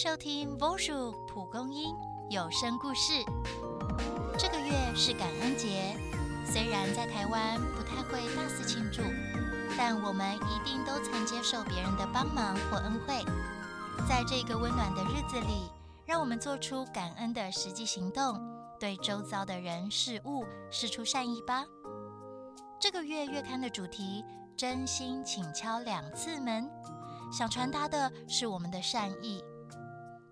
收听 Voju 蒲公英有声故事。这个月是感恩节，虽然在台湾不太会大肆庆祝，但我们一定都曾接受别人的帮忙或恩惠。在这个温暖的日子里，让我们做出感恩的实际行动，对周遭的人事物施出善意吧。这个月月刊的主题“真心请敲两次门”，想传达的是我们的善意。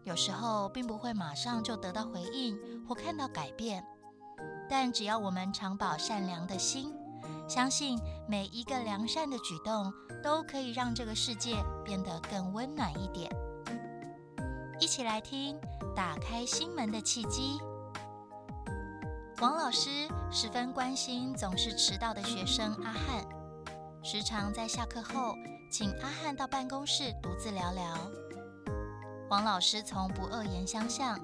有时候并不会马上就得到回应或看到改变，但只要我们常保善良的心，相信每一个良善的举动都可以让这个世界变得更温暖一点。一起来听打开心门的契机。王老师十分关心总是迟到的学生阿汉，时常在下课后请阿汉到办公室独自聊聊。王老师从不恶言相向，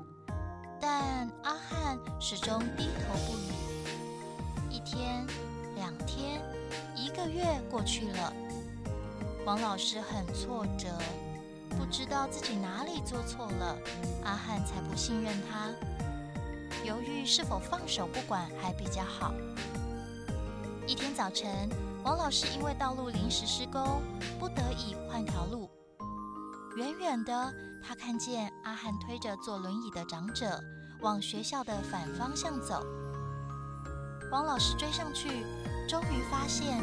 但阿汉始终低头不语。一天、两天、一个月过去了，王老师很挫折，不知道自己哪里做错了，阿汉才不信任他，犹豫是否放手不管还比较好。一天早晨，王老师因为道路临时施工，不得已换条路。远远的，他看见阿汉推着坐轮椅的长者往学校的反方向走。王老师追上去，终于发现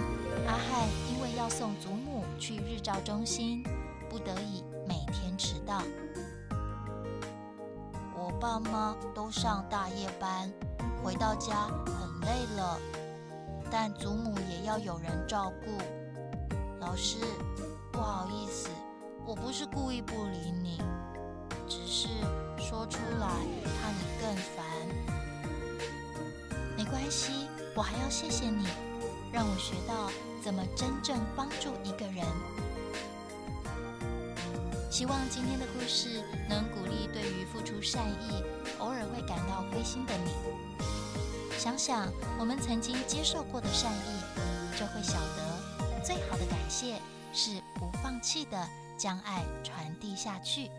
阿汉因为要送祖母去日照中心，不得已每天迟到。我爸妈都上大夜班，回到家很累了，但祖母也要有人照顾。老师，不好意思。我不是故意不理你，更烦。没关系，我还要谢谢你，让我学到怎么真正帮助一个人。希望今天的故事能鼓励对于付出善意偶尔会感到灰心的你。想想我们曾经接受过的善意，就会晓得最好的感谢是不放弃的。将爱传递下去。